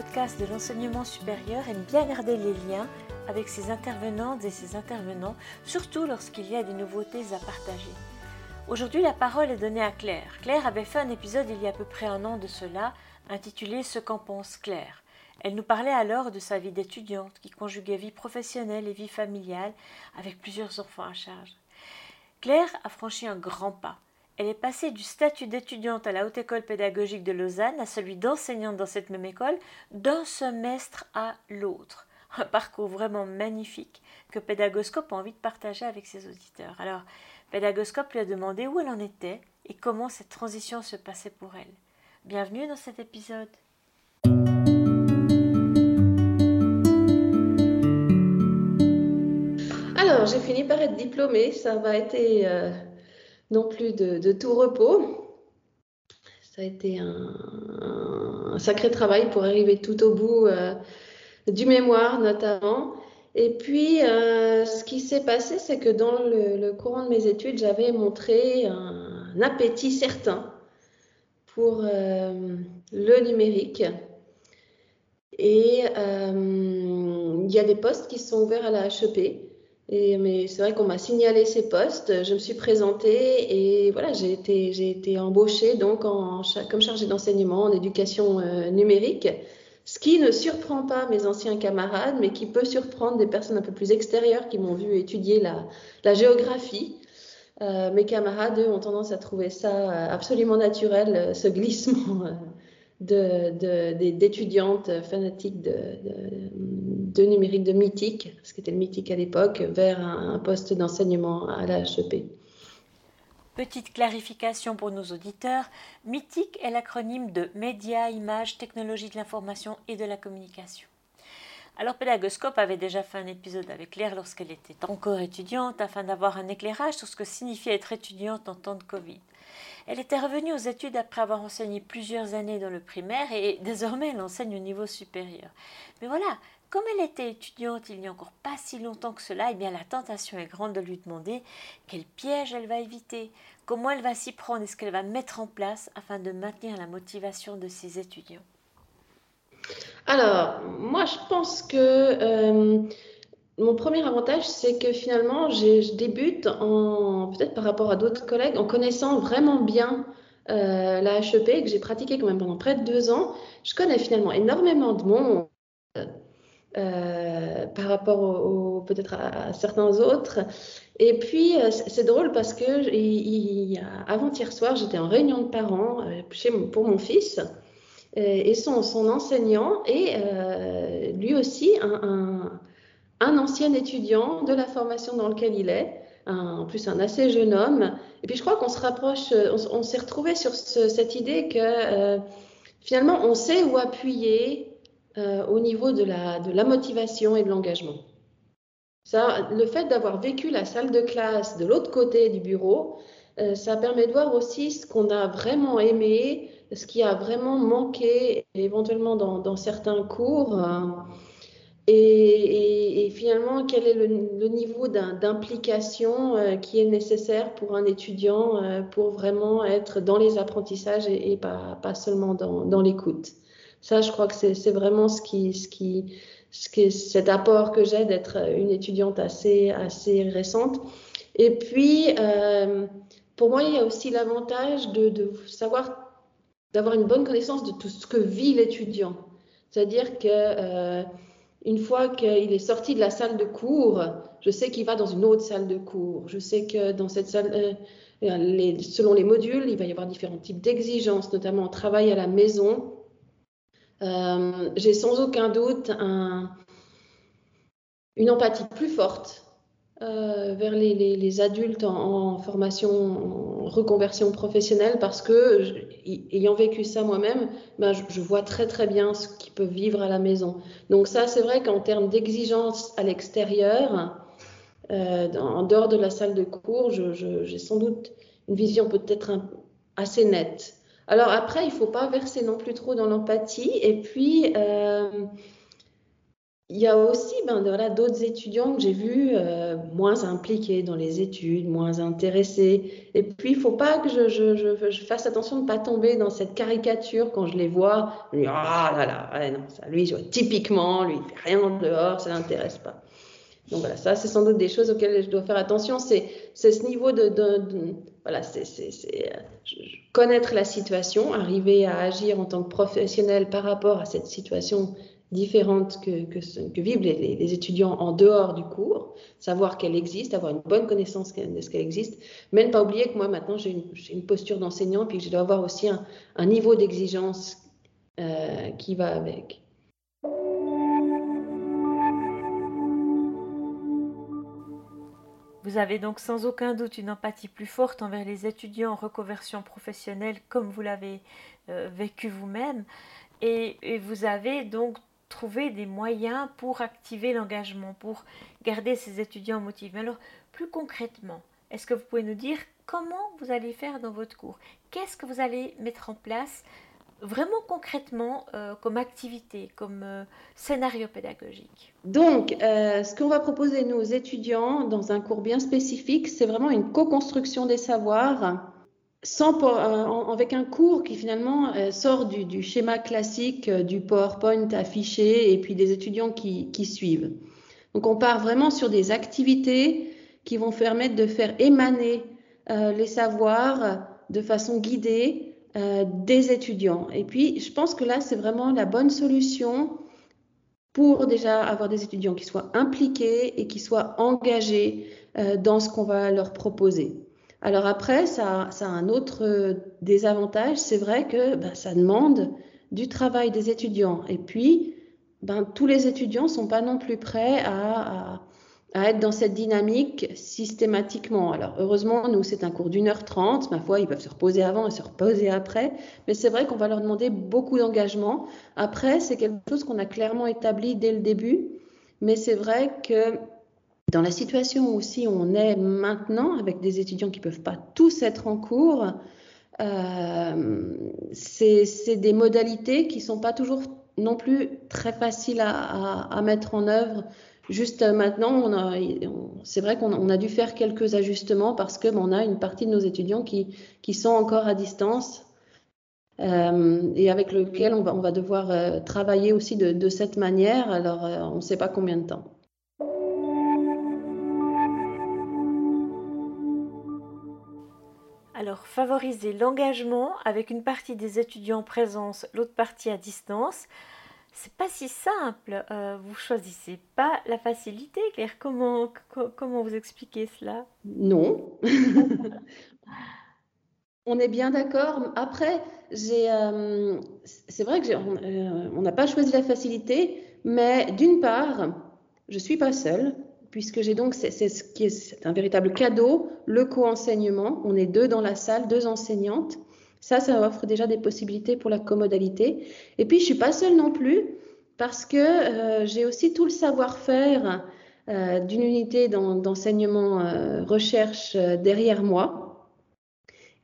de l'enseignement supérieur aime bien garder les liens avec ses intervenantes et ses intervenants, surtout lorsqu'il y a des nouveautés à partager. Aujourd'hui, la parole est donnée à Claire. Claire avait fait un épisode il y a à peu près un an de cela, intitulé Ce qu'en pense Claire. Elle nous parlait alors de sa vie d'étudiante qui conjuguait vie professionnelle et vie familiale avec plusieurs enfants à charge. Claire a franchi un grand pas. Elle est passée du statut d'étudiante à la Haute École pédagogique de Lausanne à celui d'enseignante dans cette même école, d'un semestre à l'autre. Un parcours vraiment magnifique que Pédagoscope a envie de partager avec ses auditeurs. Alors, Pédagoscope lui a demandé où elle en était et comment cette transition se passait pour elle. Bienvenue dans cet épisode. Alors, j'ai fini par être diplômée. Ça va été non plus de, tout repos. Ça a été un, sacré travail pour arriver tout au bout euh, du mémoire notamment. Et puis, euh, ce qui s'est passé, c'est que dans le, courant de mes études, j'avais montré un, appétit certain pour euh, le numérique. Et il y a des postes qui sont ouverts à la HEP mais c'est vrai qu'on m'a signalé ces postes, je me suis présentée et voilà, j'ai été, embauchée donc comme chargée d'enseignement en éducation euh, numérique, ce qui ne surprend pas mes anciens camarades, mais qui peut surprendre des personnes un peu plus extérieures qui m'ont vu étudier la, la géographie. Euh, mes camarades, eux, ont tendance à trouver ça euh, absolument naturel, ce glissement d'étudiantes de, fanatiques de, numérique, de mythique, ce qui était le mythique à l'époque, vers un, poste d'enseignement à la HEP. Petite clarification pour nos auditeurs, mythique est l'acronyme de Médias, Images, Technologie de l'information et de la communication. Alors Pédagoscope avait déjà fait un épisode avec Claire lorsqu'elle était encore étudiante afin d'avoir un éclairage sur ce que signifie être étudiante en temps de Covid. Elle était revenue aux études après avoir enseigné plusieurs années dans le primaire et désormais elle enseigne au niveau supérieur. Mais voilà, comme elle était étudiante il n'y a encore pas si longtemps que cela, eh bien la tentation est grande de lui demander quel piège elle va éviter, comment elle va s'y prendre et ce qu'elle va mettre en place afin de maintenir la motivation de ses étudiants. Alors, moi je pense que euh, mon premier avantage, c'est que finalement, je débute en, peut-être par rapport à d'autres collègues, en connaissant vraiment bien euh, la HEP, que j'ai pratiqué quand même pendant près de deux ans. Je connais finalement énormément de monde euh, par rapport au, peut-être à, certains autres. Et puis, c'est drôle parce que avant-hier soir, j'étais en réunion de parents pour mon fils et son, enseignant et lui aussi un ancien étudiant de la formation dans laquelle il est, en plus un assez jeune homme. Et puis je crois qu'on se rapproche, on, s'est retrouvé sur cette idée que euh, finalement on sait où appuyer euh, au niveau de la, motivation et de l'engagement. Ça, le fait d'avoir vécu la salle de classe de l'autre côté du bureau, euh, ça permet de voir aussi ce qu'on a vraiment aimé, ce qui a vraiment manqué éventuellement dans, certains cours. Et, finalement, quel est le, niveau d'implication euh, qui est nécessaire pour un étudiant euh, pour vraiment être dans les apprentissages et, pas, seulement dans, l'écoute. Ça, je crois que c'est vraiment ce qui, ce qui, ce qui, cet apport que j'ai d'être une étudiante assez, assez récente. Et puis, euh, pour moi, il y a aussi l'avantage de savoir, d'avoir une bonne connaissance de tout ce que vit l'étudiant. C'est-à-dire que une fois qu'il est sorti de la salle de cours, je sais qu'il va dans une autre salle de cours. Je sais que dans cette salle, euh, euh, selon les modules, il va y avoir différents types d'exigences, notamment en travail à la maison. Euh, j'ai sans aucun doute une empathie plus forte euh, vers les, adultes en, formation, en reconversion professionnelle, parce que, ayant vécu ça moi-même, ben, je, vois très très bien ce qu'ils peuvent vivre à la maison. Donc ça, c'est vrai qu'en termes d'exigence à l'extérieur, euh, en dehors de la salle de cours, j'ai sans doute une vision peut-être assez nette. Alors après, il ne faut pas verser non plus trop dans l'empathie. Et puis, euh, il y a aussi ben, voilà, d'autres étudiants que j'ai vus euh, moins impliqués dans les études, moins intéressés. Et puis, il faut pas que je, je, je, fasse attention de ne pas tomber dans cette caricature quand je les vois. ah là là, non, ça, lui, typiquement, lui, il fait rien dehors, ça l'intéresse pas. Donc voilà, ça, c'est sans doute des choses auxquelles je dois faire attention. C'est ce niveau de, de, voilà, c'est euh, connaître la situation, arriver à agir en tant que professionnel par rapport à cette situation différente que, que, vivent les, étudiants en dehors du cours, savoir qu'elle existe, avoir une bonne connaissance de ce qu'elle existe, mais ne pas oublier que moi maintenant j'ai une, posture d'enseignant puis que je dois avoir aussi un, un niveau d'exigence euh, qui va avec. Vous avez donc sans aucun doute une empathie plus forte envers les étudiants en reconversion professionnelle comme vous l'avez euh, vécu vous-même et, vous avez donc trouvé des moyens pour activer l'engagement, pour garder ces étudiants motivés. Alors plus concrètement, est-ce que vous pouvez nous dire comment vous allez faire dans votre cours? Qu'est-ce que vous allez mettre en place vraiment concrètement euh, comme activité, comme euh, scénario pédagogique? Donc, euh, ce qu'on va proposer nous aux étudiants dans un cours bien spécifique, c'est vraiment une co-construction des savoirs. Sans, avec un cours qui finalement sort du, schéma classique du PowerPoint affiché et puis des étudiants qui, qui suivent. Donc on part vraiment sur des activités qui vont permettre de faire émaner les savoirs de façon guidée euh, des étudiants. Et puis, je pense que là, c'est vraiment la bonne solution pour déjà avoir des étudiants qui soient impliqués et qui soient engagés euh, dans ce qu'on va leur proposer. Alors après, ça, ça a un autre euh, désavantage, c'est vrai que ben, ça demande du travail des étudiants. Et puis, ben, tous les étudiants sont pas non plus prêts à, à à être dans cette dynamique systématiquement. Alors heureusement, nous, c'est un cours d'une heure trente. Ma foi, ils peuvent se reposer avant et se reposer après. Mais c'est vrai qu'on va leur demander beaucoup d'engagement. Après, c'est quelque chose qu'on a clairement établi dès le début. Mais c'est vrai que dans la situation où aussi on est maintenant, avec des étudiants qui ne peuvent pas tous être en cours, euh, c'est des modalités qui ne sont pas toujours non plus très faciles à, mettre en œuvre Juste euh, maintenant, c'est vrai qu'on a dû faire quelques ajustements parce que on a une partie de nos étudiants qui, sont encore à distance euh, et avec lequel on va, devoir travailler aussi de, de, cette manière. Alors, on ne sait pas combien de temps. Alors, favoriser l'engagement avec une partie des étudiants en présence, l'autre partie à distance c'est pas si simple. Euh, vous choisissez pas la facilité, Claire. Comment, vous expliquez cela? Non. on est bien d'accord. Après, euh, c'est vrai que euh, on n'a pas choisi la facilité, mais d'une part, je suis pas seule puisque j'ai donc c'est ce qui est un véritable cadeau, le co-enseignement. On est deux dans la salle, deux enseignantes. Ça, ça offre déjà des possibilités pour la comodalité. Et puis, je suis pas seule non plus parce que euh, j'ai aussi tout le savoir-faire euh, d'une unité d'enseignement euh, recherche derrière moi.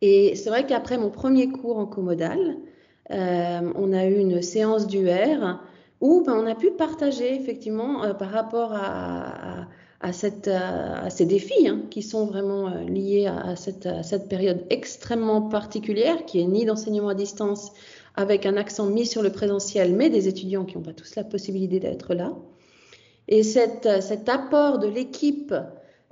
Et c'est vrai qu'après mon premier cours en comodal, on a eu une séance d'UR où ben, on a pu partager effectivement par rapport à à, cette, à, ces défis hein, qui sont vraiment euh, liés à cette, à cette, période extrêmement particulière qui est ni d'enseignement à distance avec un accent mis sur le présentiel, mais des étudiants qui n'ont pas tous la possibilité d'être là. Et cette, cet apport de l'équipe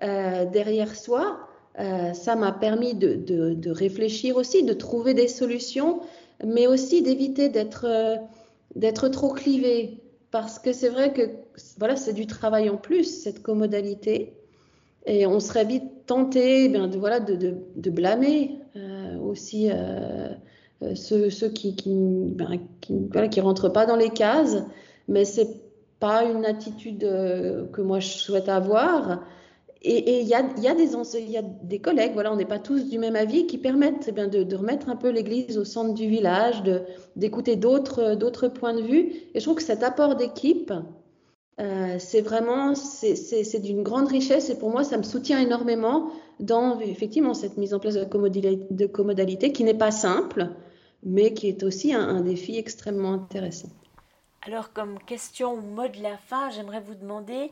euh, derrière soi, euh, ça m'a permis de, de, de, réfléchir aussi, de trouver des solutions, mais aussi d'éviter d'être euh, d'être trop clivé, parce que c'est vrai que voilà, c'est du travail en plus, cette commodalité. Et on serait vite tenté eh de, voilà, de, de, de blâmer euh, aussi euh, euh ceux, ceux, qui qui, ben, voilà, qui rentrent pas dans les cases. Mais c'est pas une attitude que moi je souhaite avoir. Et il y a, des collègues, voilà, on n'est pas tous du même avis, qui permettent eh bien, de, remettre un peu l'Église au centre du village, d'écouter d'autres points de vue. Et je trouve que cet apport d'équipe, euh, c'est vraiment, c'est d'une grande richesse et pour moi, ça me soutient énormément dans effectivement cette mise en place de, commodalité, de commodalité qui n'est pas simple, mais qui est aussi un, un défi extrêmement intéressant. Alors, comme question ou mot de la fin, j'aimerais vous demander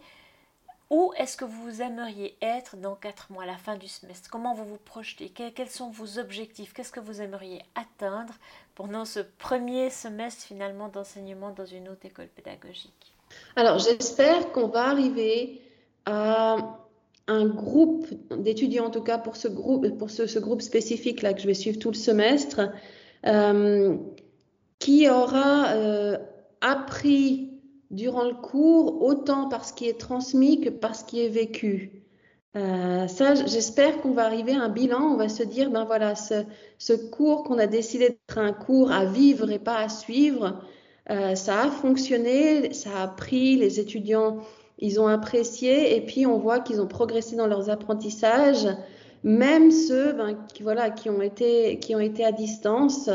Où est-ce que vous aimeriez être dans quatre mois, à la fin du semestre? Comment vous vous projetez? Quels sont vos objectifs? Qu'est-ce que vous aimeriez atteindre pendant ce premier semestre finalement d'enseignement dans une haute école pédagogique? Alors j'espère qu'on va arriver à un groupe d'étudiants, en tout cas pour ce groupe, pour ce, groupe spécifique là que je vais suivre tout le semestre, euh, qui aura euh, appris durant le cours, autant par ce qui est transmis que par ce qui est vécu. Euh, ça, j'espère qu'on va arriver à un bilan. On va se dire, ben voilà, ce, ce cours qu'on a décidé d'être un cours à vivre et pas à suivre, euh, ça a fonctionné, ça a pris, les étudiants, ils ont apprécié, et puis on voit qu'ils ont progressé dans leurs apprentissages, même ceux ben, qui, voilà, qui, ont été, qui ont été à distance.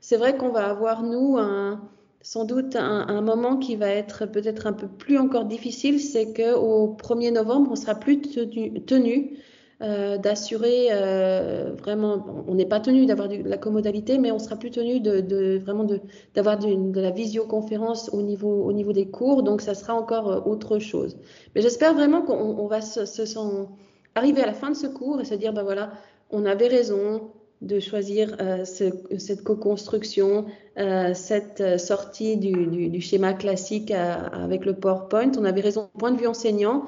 C'est vrai qu'on va avoir, nous, un, sans doute un, moment qui va être peut-être un peu plus encore difficile, c'est qu'au 1er novembre, on sera plus tenu, euh, d'assurer euh, vraiment, on n'est pas tenu d'avoir de la commodalité, mais on sera plus tenu de, vraiment d'avoir de, la visioconférence au niveau, au niveau des cours, donc ça sera encore euh, autre chose. Mais j'espère vraiment qu'on va se, arriver à la fin de ce cours et se dire, ben voilà, on avait raison, de choisir euh, cette co-construction, euh, cette euh, sortie du, schéma classique avec le PowerPoint. On avait raison, point de vue enseignant,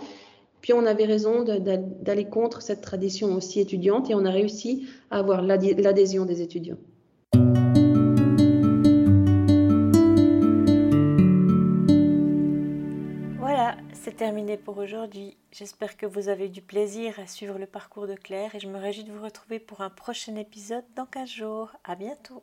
puis on avait raison d'aller contre cette tradition aussi étudiante et on a réussi à avoir l'adhésion des étudiants. Terminé pour aujourd'hui. J'espère que vous avez du plaisir à suivre le parcours de Claire et je me réjouis de vous retrouver pour un prochain épisode dans 15 jours. À bientôt!